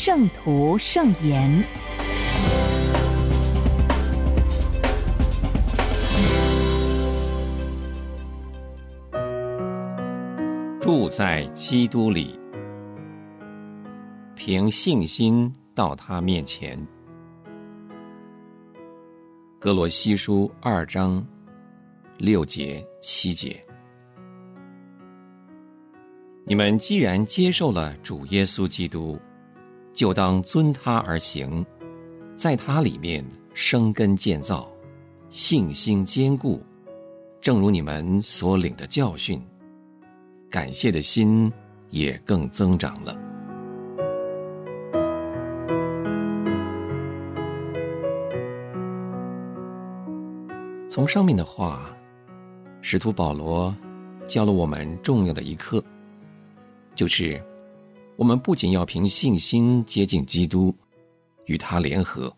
圣徒圣言，住在基督里，凭信心到他面前。格罗西书二章六节七节，你们既然接受了主耶稣基督。就当遵他而行，在他里面生根建造，信心坚固，正如你们所领的教训，感谢的心也更增长了。从上面的话，使徒保罗教了我们重要的一课，就是。我们不仅要凭信心接近基督，与他联合，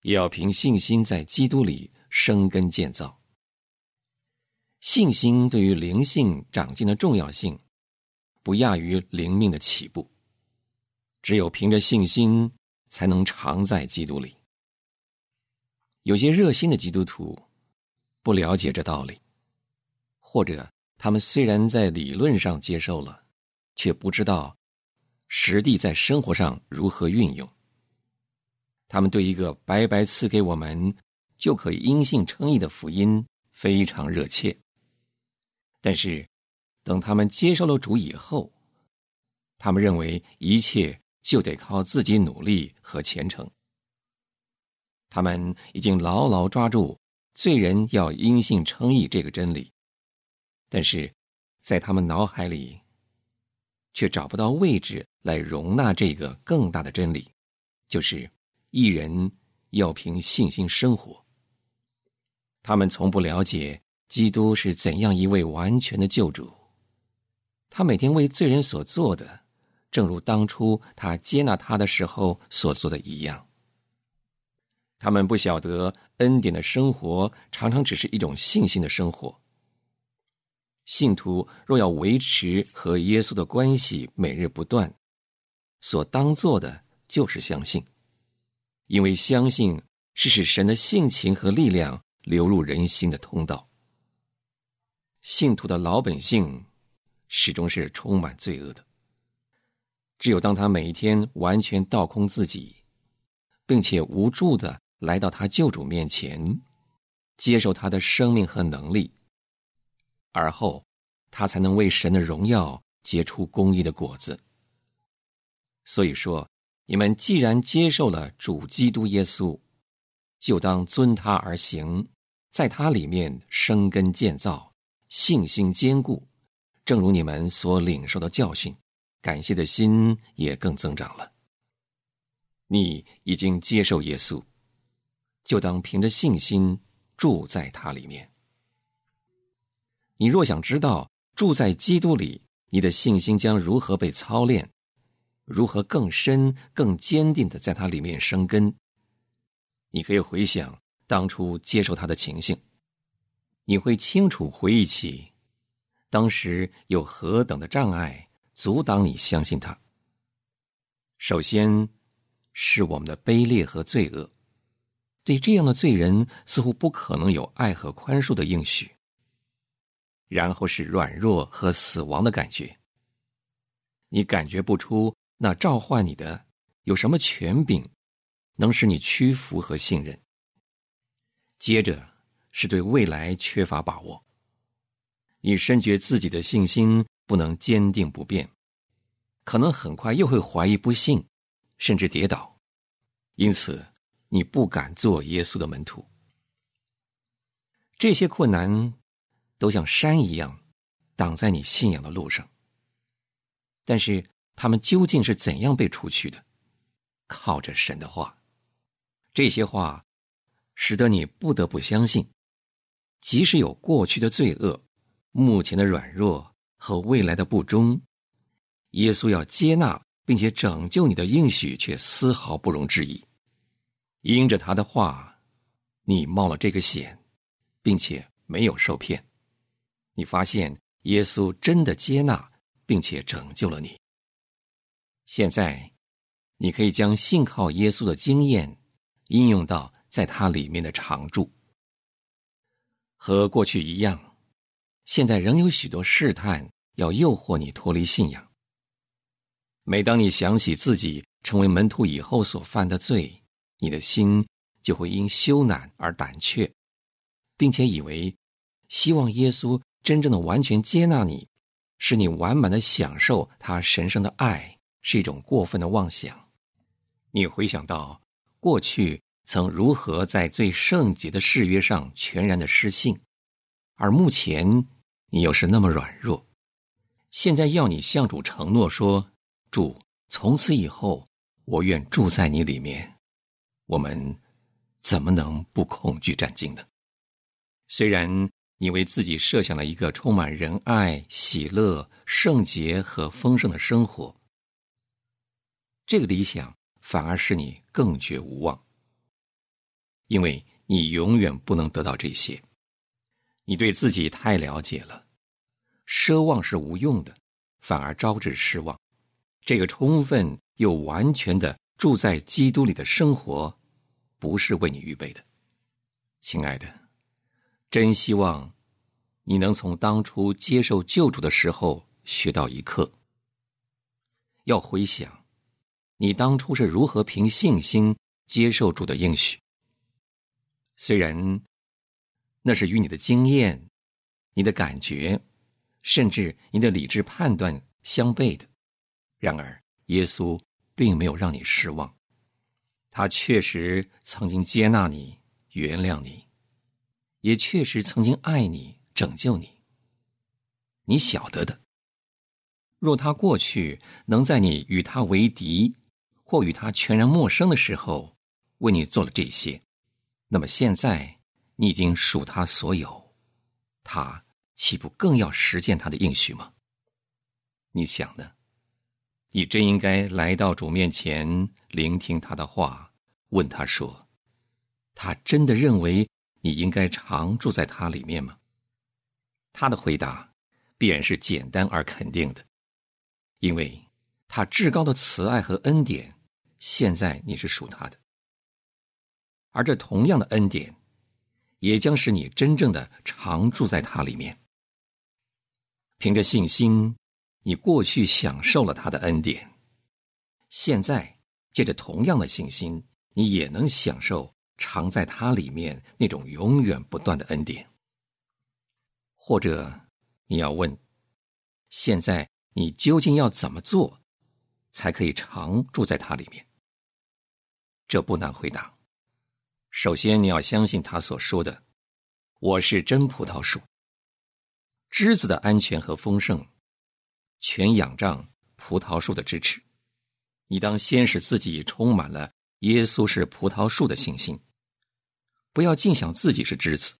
也要凭信心在基督里生根建造。信心对于灵性长进的重要性，不亚于灵命的起步。只有凭着信心，才能常在基督里。有些热心的基督徒不了解这道理，或者他们虽然在理论上接受了，却不知道。实地在生活上如何运用？他们对一个白白赐给我们就可以因信称义的福音非常热切，但是等他们接受了主以后，他们认为一切就得靠自己努力和虔诚。他们已经牢牢抓住罪人要因信称义这个真理，但是在他们脑海里。却找不到位置来容纳这个更大的真理，就是一人要凭信心生活。他们从不了解基督是怎样一位完全的救主，他每天为罪人所做的，正如当初他接纳他的时候所做的一样。他们不晓得恩典的生活常常只是一种信心的生活。信徒若要维持和耶稣的关系每日不断，所当做的就是相信，因为相信是使神的性情和力量流入人心的通道。信徒的老本性始终是充满罪恶的，只有当他每一天完全倒空自己，并且无助的来到他救主面前，接受他的生命和能力。而后，他才能为神的荣耀结出公义的果子。所以说，你们既然接受了主基督耶稣，就当遵他而行，在他里面生根建造，信心坚固，正如你们所领受的教训，感谢的心也更增长了。你已经接受耶稣，就当凭着信心住在他里面。你若想知道住在基督里，你的信心将如何被操练，如何更深、更坚定的在它里面生根，你可以回想当初接受他的情形，你会清楚回忆起当时有何等的障碍阻挡你相信他。首先是我们的卑劣和罪恶，对这样的罪人似乎不可能有爱和宽恕的应许。然后是软弱和死亡的感觉。你感觉不出那召唤你的有什么权柄，能使你屈服和信任。接着是对未来缺乏把握。你深觉自己的信心不能坚定不变，可能很快又会怀疑不信，甚至跌倒。因此，你不敢做耶稣的门徒。这些困难。都像山一样，挡在你信仰的路上。但是，他们究竟是怎样被除去的？靠着神的话。这些话使得你不得不相信，即使有过去的罪恶、目前的软弱和未来的不忠，耶稣要接纳并且拯救你的应许却丝毫不容置疑。因着他的话，你冒了这个险，并且没有受骗。你发现耶稣真的接纳并且拯救了你。现在，你可以将信靠耶稣的经验应用到在他里面的常住。和过去一样，现在仍有许多试探要诱惑你脱离信仰。每当你想起自己成为门徒以后所犯的罪，你的心就会因羞赧而胆怯，并且以为希望耶稣。真正的完全接纳你，使你完满的享受他神圣的爱，是一种过分的妄想。你回想到过去曾如何在最圣洁的誓约上全然的失信，而目前你又是那么软弱。现在要你向主承诺说：“主，从此以后，我愿住在你里面。”我们怎么能不恐惧战惊呢？虽然。你为自己设想了一个充满仁爱、喜乐、圣洁和丰盛的生活，这个理想反而使你更觉无望，因为你永远不能得到这些。你对自己太了解了，奢望是无用的，反而招致失望。这个充分又完全的住在基督里的生活，不是为你预备的，亲爱的。真希望你能从当初接受救主的时候学到一课。要回想，你当初是如何凭信心接受主的应许。虽然那是与你的经验、你的感觉，甚至你的理智判断相悖的，然而耶稣并没有让你失望，他确实曾经接纳你、原谅你。也确实曾经爱你、拯救你。你晓得的。若他过去能在你与他为敌，或与他全然陌生的时候，为你做了这些，那么现在你已经属他所有，他岂不更要实践他的应许吗？你想呢？你真应该来到主面前，聆听他的话，问他说：他真的认为？你应该常住在他里面吗？他的回答必然是简单而肯定的，因为他至高的慈爱和恩典，现在你是属他的，而这同样的恩典，也将使你真正的常住在他里面。凭着信心，你过去享受了他的恩典，现在借着同样的信心，你也能享受。藏在它里面那种永远不断的恩典，或者你要问：现在你究竟要怎么做，才可以常住在它里面？这不难回答。首先，你要相信他所说的：“我是真葡萄树，枝子的安全和丰盛，全仰仗葡萄树的支持。”你当先使自己充满了耶稣是葡萄树的信心。不要尽想自己是枝子，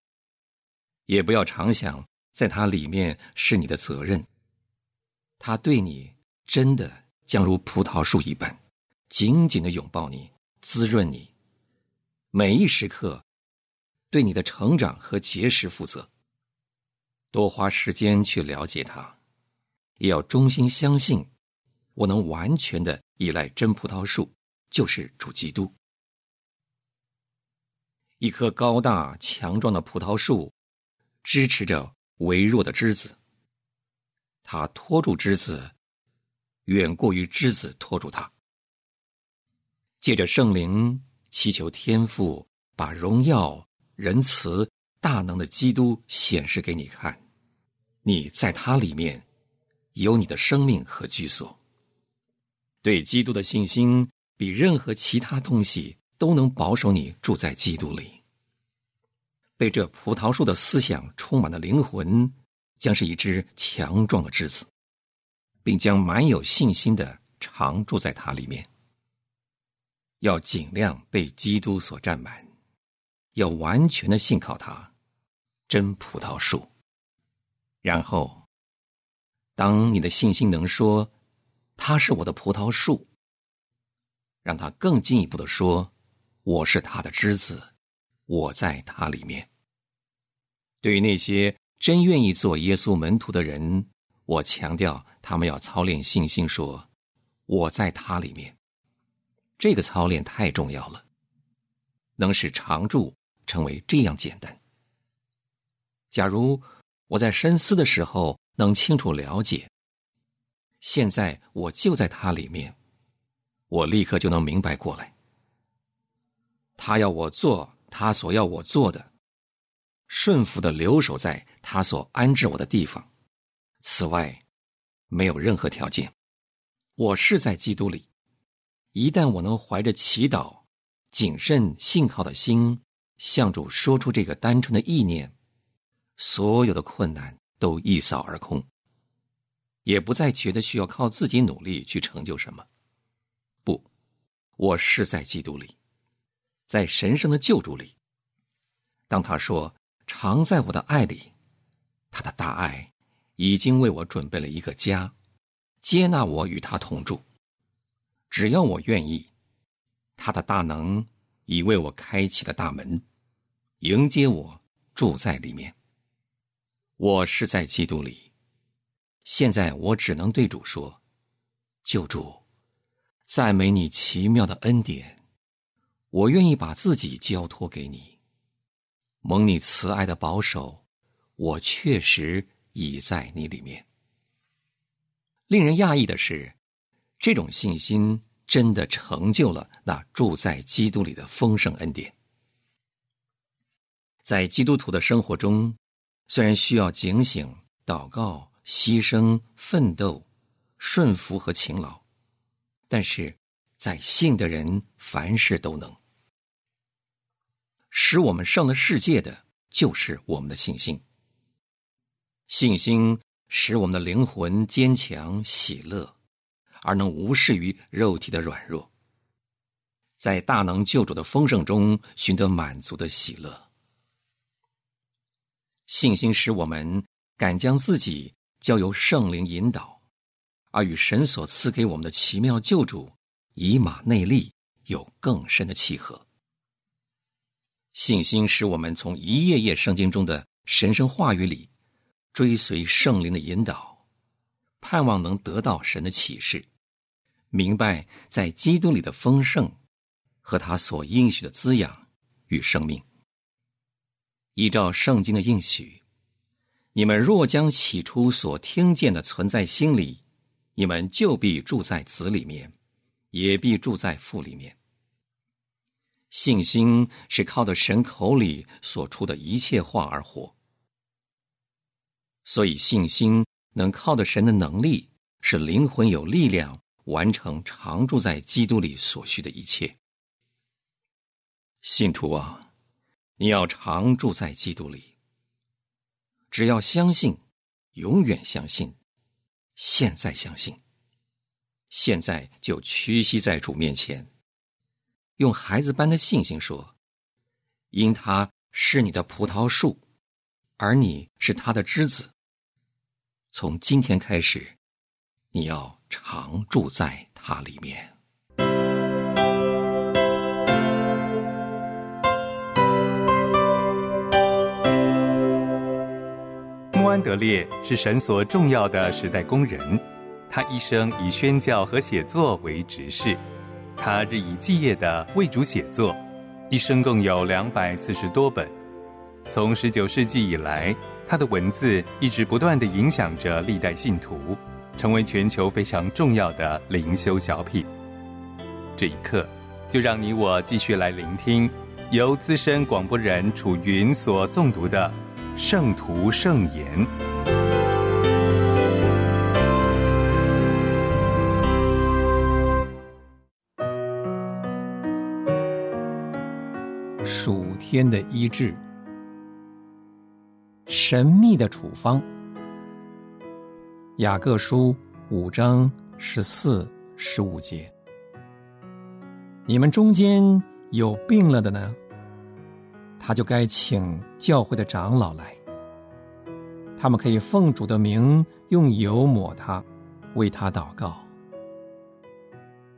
也不要常想在它里面是你的责任。他对你真的将如葡萄树一般，紧紧的拥抱你，滋润你，每一时刻对你的成长和结实负责。多花时间去了解他，也要衷心相信，我能完全的依赖真葡萄树，就是主基督。一棵高大强壮的葡萄树，支持着微弱的枝子。它拖住枝子，远过于枝子拖住它。借着圣灵，祈求天父把荣耀、仁慈、大能的基督显示给你看。你在它里面，有你的生命和居所。对基督的信心，比任何其他东西。都能保守你住在基督里。被这葡萄树的思想充满的灵魂，将是一只强壮的枝子，并将满有信心的常住在它里面。要尽量被基督所占满，要完全的信靠他，真葡萄树。然后，当你的信心能说他是我的葡萄树，让他更进一步的说我是他的之子，我在他里面。对于那些真愿意做耶稣门徒的人，我强调他们要操练信心，说我在他里面。这个操练太重要了，能使常住成为这样简单。假如我在深思的时候能清楚了解，现在我就在他里面，我立刻就能明白过来。他要我做他所要我做的，顺服的留守在他所安置我的地方。此外，没有任何条件。我是在基督里。一旦我能怀着祈祷、谨慎信靠的心，向主说出这个单纯的意念，所有的困难都一扫而空，也不再觉得需要靠自己努力去成就什么。不，我是在基督里，在神圣的救助里。当他说“常在我的爱里”，他的大爱已经为我准备了一个家，接纳我与他同住。只要我愿意，他的大能已为我开启了大门，迎接我住在里面。我是在基督里，现在我只能对主说：“救主，赞美你奇妙的恩典，我愿意把自己交托给你，蒙你慈爱的保守，我确实已在你里面。”令人讶异的是。这种信心真的成就了那住在基督里的丰盛恩典。在基督徒的生活中，虽然需要警醒、祷告、牺牲、奋斗、顺服和勤劳，但是在信的人凡事都能。使我们胜了世界的就是我们的信心。信心使我们的灵魂坚强、喜乐。而能无视于肉体的软弱，在大能救主的丰盛中寻得满足的喜乐。信心使我们敢将自己交由圣灵引导，而与神所赐给我们的奇妙救主以马内利有更深的契合。信心使我们从一页页圣经中的神圣话语里追随圣灵的引导，盼望能得到神的启示。明白在基督里的丰盛，和他所应许的滋养与生命。依照圣经的应许，你们若将起初所听见的存在心里，你们就必住在子里面，也必住在父里面。信心是靠着神口里所出的一切话而活，所以信心能靠着神的能力，使灵魂有力量。完成常住在基督里所需的一切，信徒啊，你要常住在基督里。只要相信，永远相信，现在相信，现在就屈膝在主面前，用孩子般的信心说：“因他是你的葡萄树，而你是他的枝子。从今天开始，你要。”常住在它里面。穆安德烈是神所重要的时代工人，他一生以宣教和写作为职事，他日以继夜的为主写作，一生共有两百四十多本。从十九世纪以来，他的文字一直不断的影响着历代信徒。成为全球非常重要的灵修小品。这一刻，就让你我继续来聆听由资深广播人楚云所诵读的《圣徒圣言》。天的医治，神秘的处方。雅各书五章十四、十五节，你们中间有病了的呢，他就该请教会的长老来，他们可以奉主的名用油抹他，为他祷告。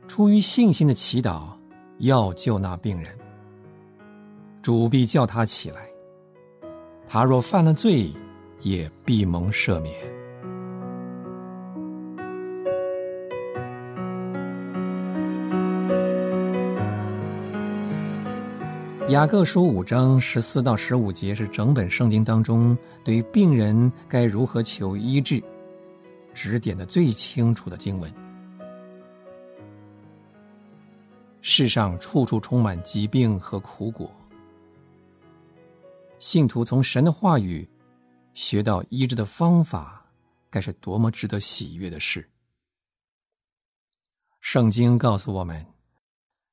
出于信心的祈祷，要救那病人，主必叫他起来。他若犯了罪，也必蒙赦免。雅各书五章十四到十五节是整本圣经当中对于病人该如何求医治指点的最清楚的经文。世上处处充满疾病和苦果，信徒从神的话语学到医治的方法，该是多么值得喜悦的事！圣经告诉我们。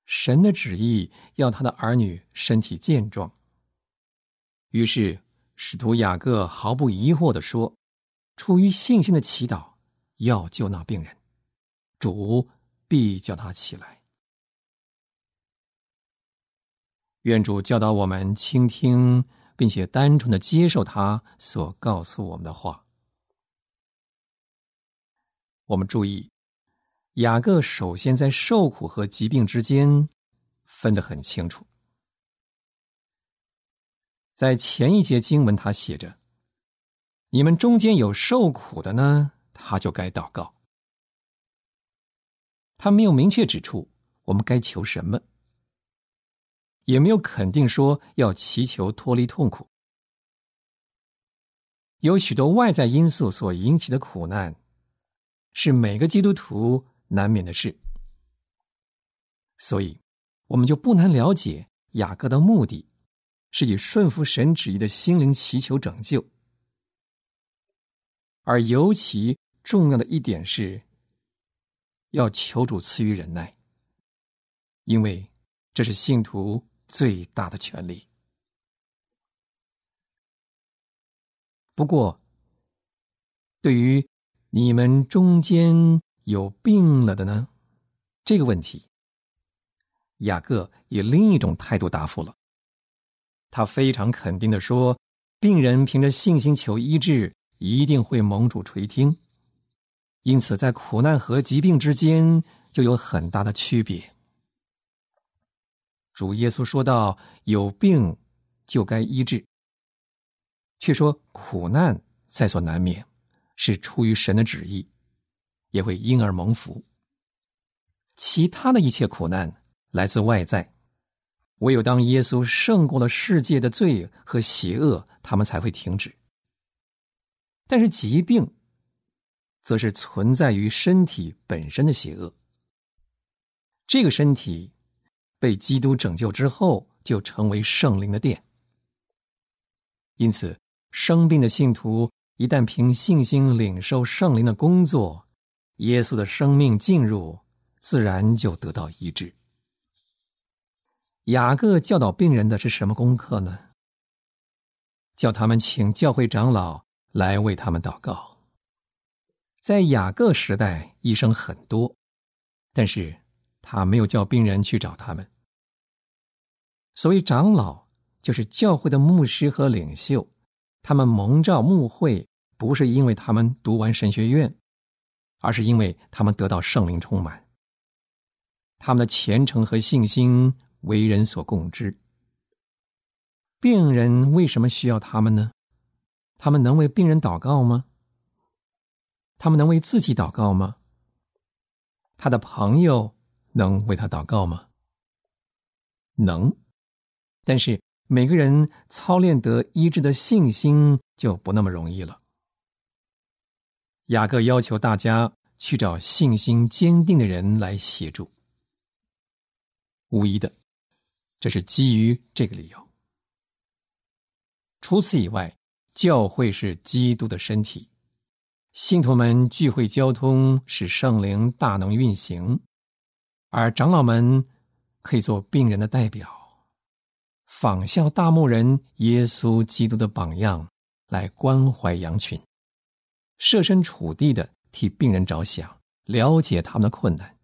神的旨意要他的儿女身体健壮。于是使徒雅各毫不疑惑的说：“出于信心的祈祷，要救那病人，主必叫他起来。”愿主教导我们倾听，并且单纯的接受他所告诉我们的话。我们注意。雅各首先在受苦和疾病之间分得很清楚。在前一节经文，他写着：“你们中间有受苦的呢，他就该祷告。”他没有明确指出我们该求什么，也没有肯定说要祈求脱离痛苦。有许多外在因素所引起的苦难，是每个基督徒。难免的事，所以我们就不难了解雅各的目的，是以顺服神旨意的心灵祈求拯救，而尤其重要的一点是，要求主赐予忍耐，因为这是信徒最大的权利。不过，对于你们中间，有病了的呢？这个问题，雅各以另一种态度答复了。他非常肯定的说：“病人凭着信心求医治，一定会蒙主垂听。因此，在苦难和疾病之间就有很大的区别。”主耶稣说道：“有病就该医治。”却说苦难在所难免，是出于神的旨意。也会因而蒙福。其他的一切苦难来自外在，唯有当耶稣胜过了世界的罪和邪恶，他们才会停止。但是疾病，则是存在于身体本身的邪恶。这个身体被基督拯救之后，就成为圣灵的殿。因此，生病的信徒一旦凭信心领受圣灵的工作，耶稣的生命进入，自然就得到医治。雅各教导病人的是什么功课呢？叫他们请教会长老来为他们祷告。在雅各时代，医生很多，但是他没有叫病人去找他们。所谓长老，就是教会的牧师和领袖，他们蒙召牧会，不是因为他们读完神学院。而是因为他们得到圣灵充满，他们的虔诚和信心为人所共知。病人为什么需要他们呢？他们能为病人祷告吗？他们能为自己祷告吗？他的朋友能为他祷告吗？能，但是每个人操练得医治的信心就不那么容易了。雅各要求大家去找信心坚定的人来协助。无疑的，这是基于这个理由。除此以外，教会是基督的身体，信徒们聚会交通，使圣灵大能运行，而长老们可以做病人的代表，仿效大牧人耶稣基督的榜样，来关怀羊群。设身处地的替病人着想，了解他们的困难，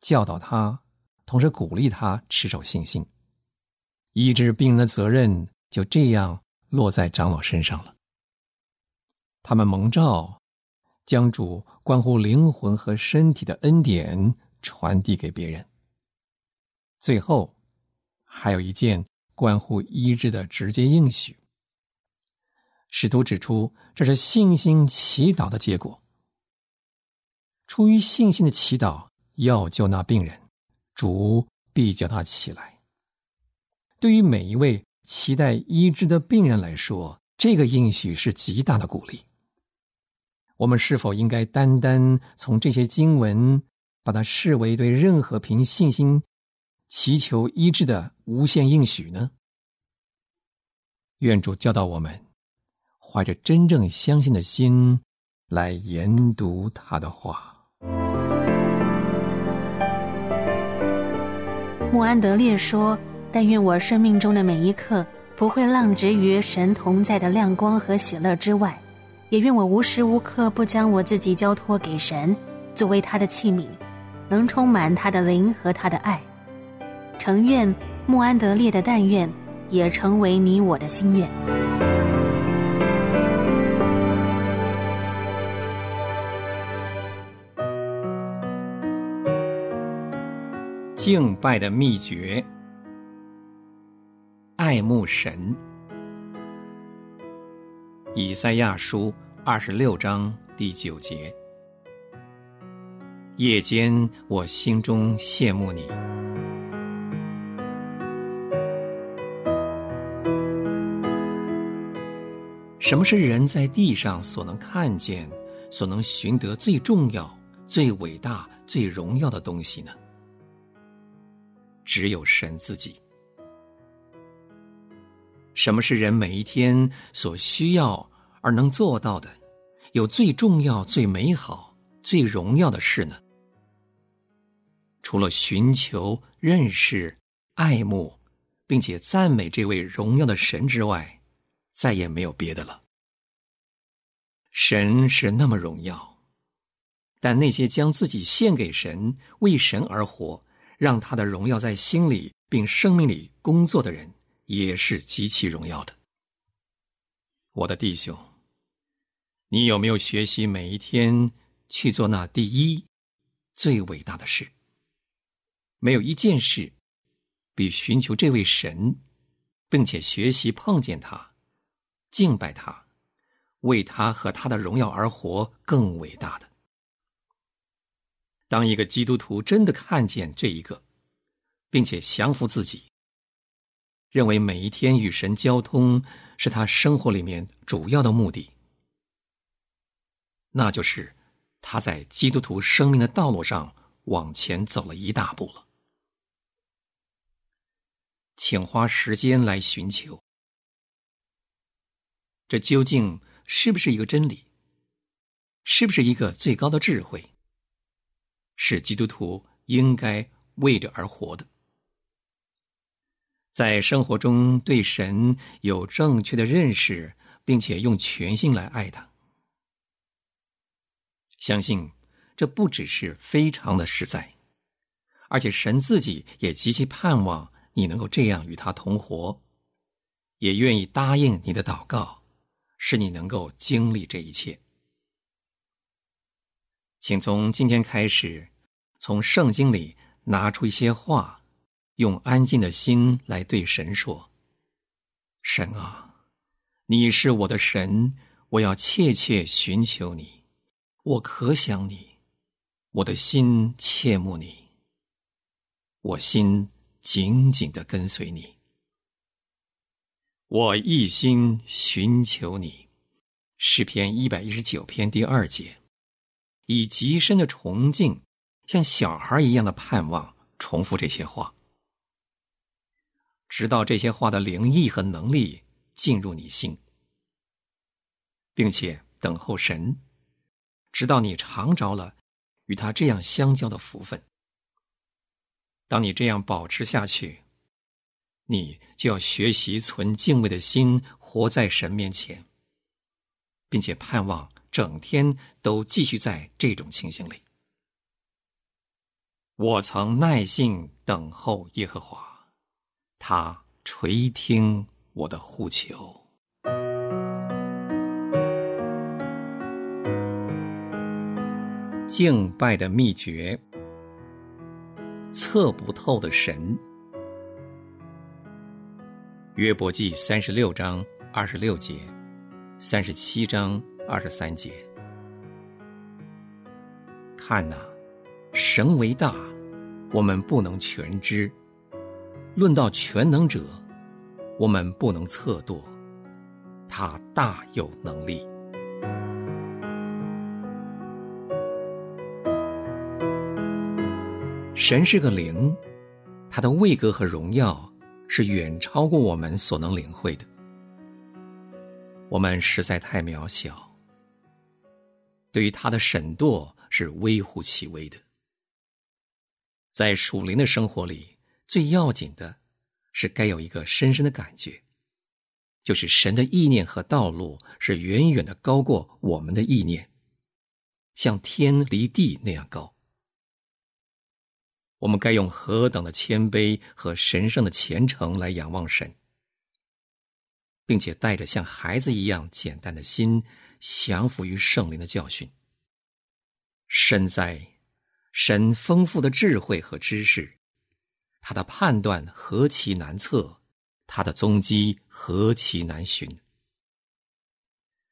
教导他，同时鼓励他持守信心。医治病人的责任就这样落在长老身上了。他们蒙召，将主关乎灵魂和身体的恩典传递给别人。最后，还有一件关乎医治的直接应许。使徒指出，这是信心祈祷的结果。出于信心的祈祷，要救那病人，主必叫他起来。对于每一位期待医治的病人来说，这个应许是极大的鼓励。我们是否应该单单从这些经文，把它视为对任何凭信心祈求医治的无限应许呢？愿主教导我们，怀着真正相信的心来研读他的话。穆安德烈说。但愿我生命中的每一刻不会浪掷于神同在的亮光和喜乐之外，也愿我无时无刻不将我自己交托给神，作为他的器皿，能充满他的灵和他的爱。诚愿穆安德烈的但愿也成为你我的心愿。敬拜的秘诀。爱慕神，以赛亚书二十六章第九节。夜间，我心中羡慕你。什么是人在地上所能看见、所能寻得最重要、最伟大、最荣耀的东西呢？只有神自己。什么是人每一天所需要而能做到的，有最重要、最美好、最荣耀的事呢？除了寻求、认识、爱慕，并且赞美这位荣耀的神之外，再也没有别的了。神是那么荣耀，但那些将自己献给神、为神而活，让他的荣耀在心里并生命里工作的人。也是极其荣耀的，我的弟兄，你有没有学习每一天去做那第一、最伟大的事？没有一件事比寻求这位神，并且学习碰见他、敬拜他、为他和他的荣耀而活更伟大的。当一个基督徒真的看见这一个，并且降服自己。认为每一天与神交通是他生活里面主要的目的，那就是他在基督徒生命的道路上往前走了一大步了。请花时间来寻求，这究竟是不是一个真理？是不是一个最高的智慧？是基督徒应该为着而活的？在生活中对神有正确的认识，并且用全心来爱他，相信这不只是非常的实在，而且神自己也极其盼望你能够这样与他同活，也愿意答应你的祷告，使你能够经历这一切。请从今天开始，从圣经里拿出一些话。用安静的心来对神说：“神啊，你是我的神，我要切切寻求你，我可想你，我的心切慕你，我心紧紧的跟随你，我一心寻求你。”诗篇一百一十九篇第二节，以极深的崇敬，像小孩一样的盼望，重复这些话。直到这些话的灵意和能力进入你心，并且等候神，直到你尝着了与他这样相交的福分。当你这样保持下去，你就要学习存敬畏的心，活在神面前，并且盼望整天都继续在这种情形里。我曾耐心等候耶和华，他垂听我的呼求。敬拜的秘诀，测不透的神。约伯记三十六章二十六节，三十七章二十三节。看呐，神为大，我们不能全知；论到全能者，我们不能测度。他大有能力。神是个灵，他的位格和荣耀是远超过我们所能领会的。我们实在太渺小，对于他的审度。是微乎其微的。在属灵的生活里，最要紧的是该有一个深深的感觉，就是神的意念和道路是远远的高过我们的意念，像天离地那样高。我们该用何等的谦卑和神圣的虔诚来仰望神，并且带着像孩子一样简单的心，降服于圣灵的教训。身在神丰富的智慧和知识，他的判断何其难测，他的踪迹何其难寻。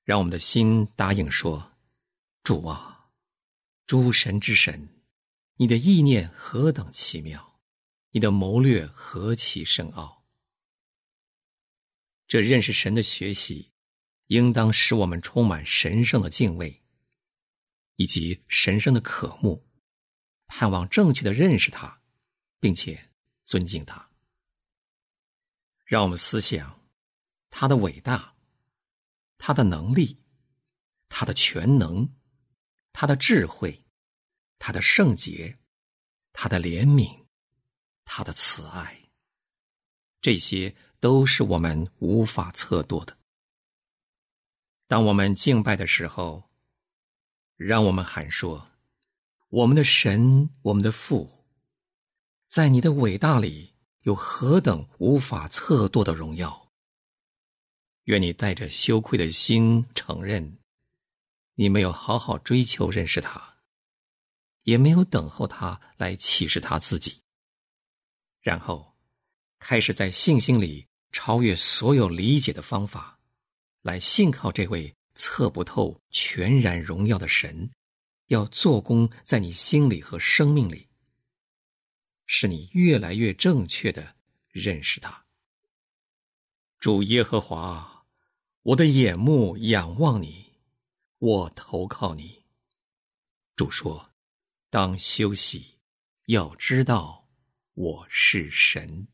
让我们的心答应说：“主啊，诸神之神，你的意念何等奇妙，你的谋略何其深奥。”这认识神的学习，应当使我们充满神圣的敬畏。以及神圣的渴慕，盼望正确的认识他，并且尊敬他。让我们思想他的伟大，他的能力，他的全能，他的智慧，他的圣洁，他的怜悯，他的慈爱。这些都是我们无法测度的。当我们敬拜的时候。让我们喊说：“我们的神，我们的父，在你的伟大里有何等无法测度的荣耀。愿你带着羞愧的心承认，你没有好好追求认识他，也没有等候他来启示他自己。然后，开始在信心里超越所有理解的方法，来信靠这位。”测不透、全然荣耀的神，要做工在你心里和生命里，使你越来越正确的认识他。主耶和华，我的眼目仰望你，我投靠你。主说：“当休息，要知道我是神。”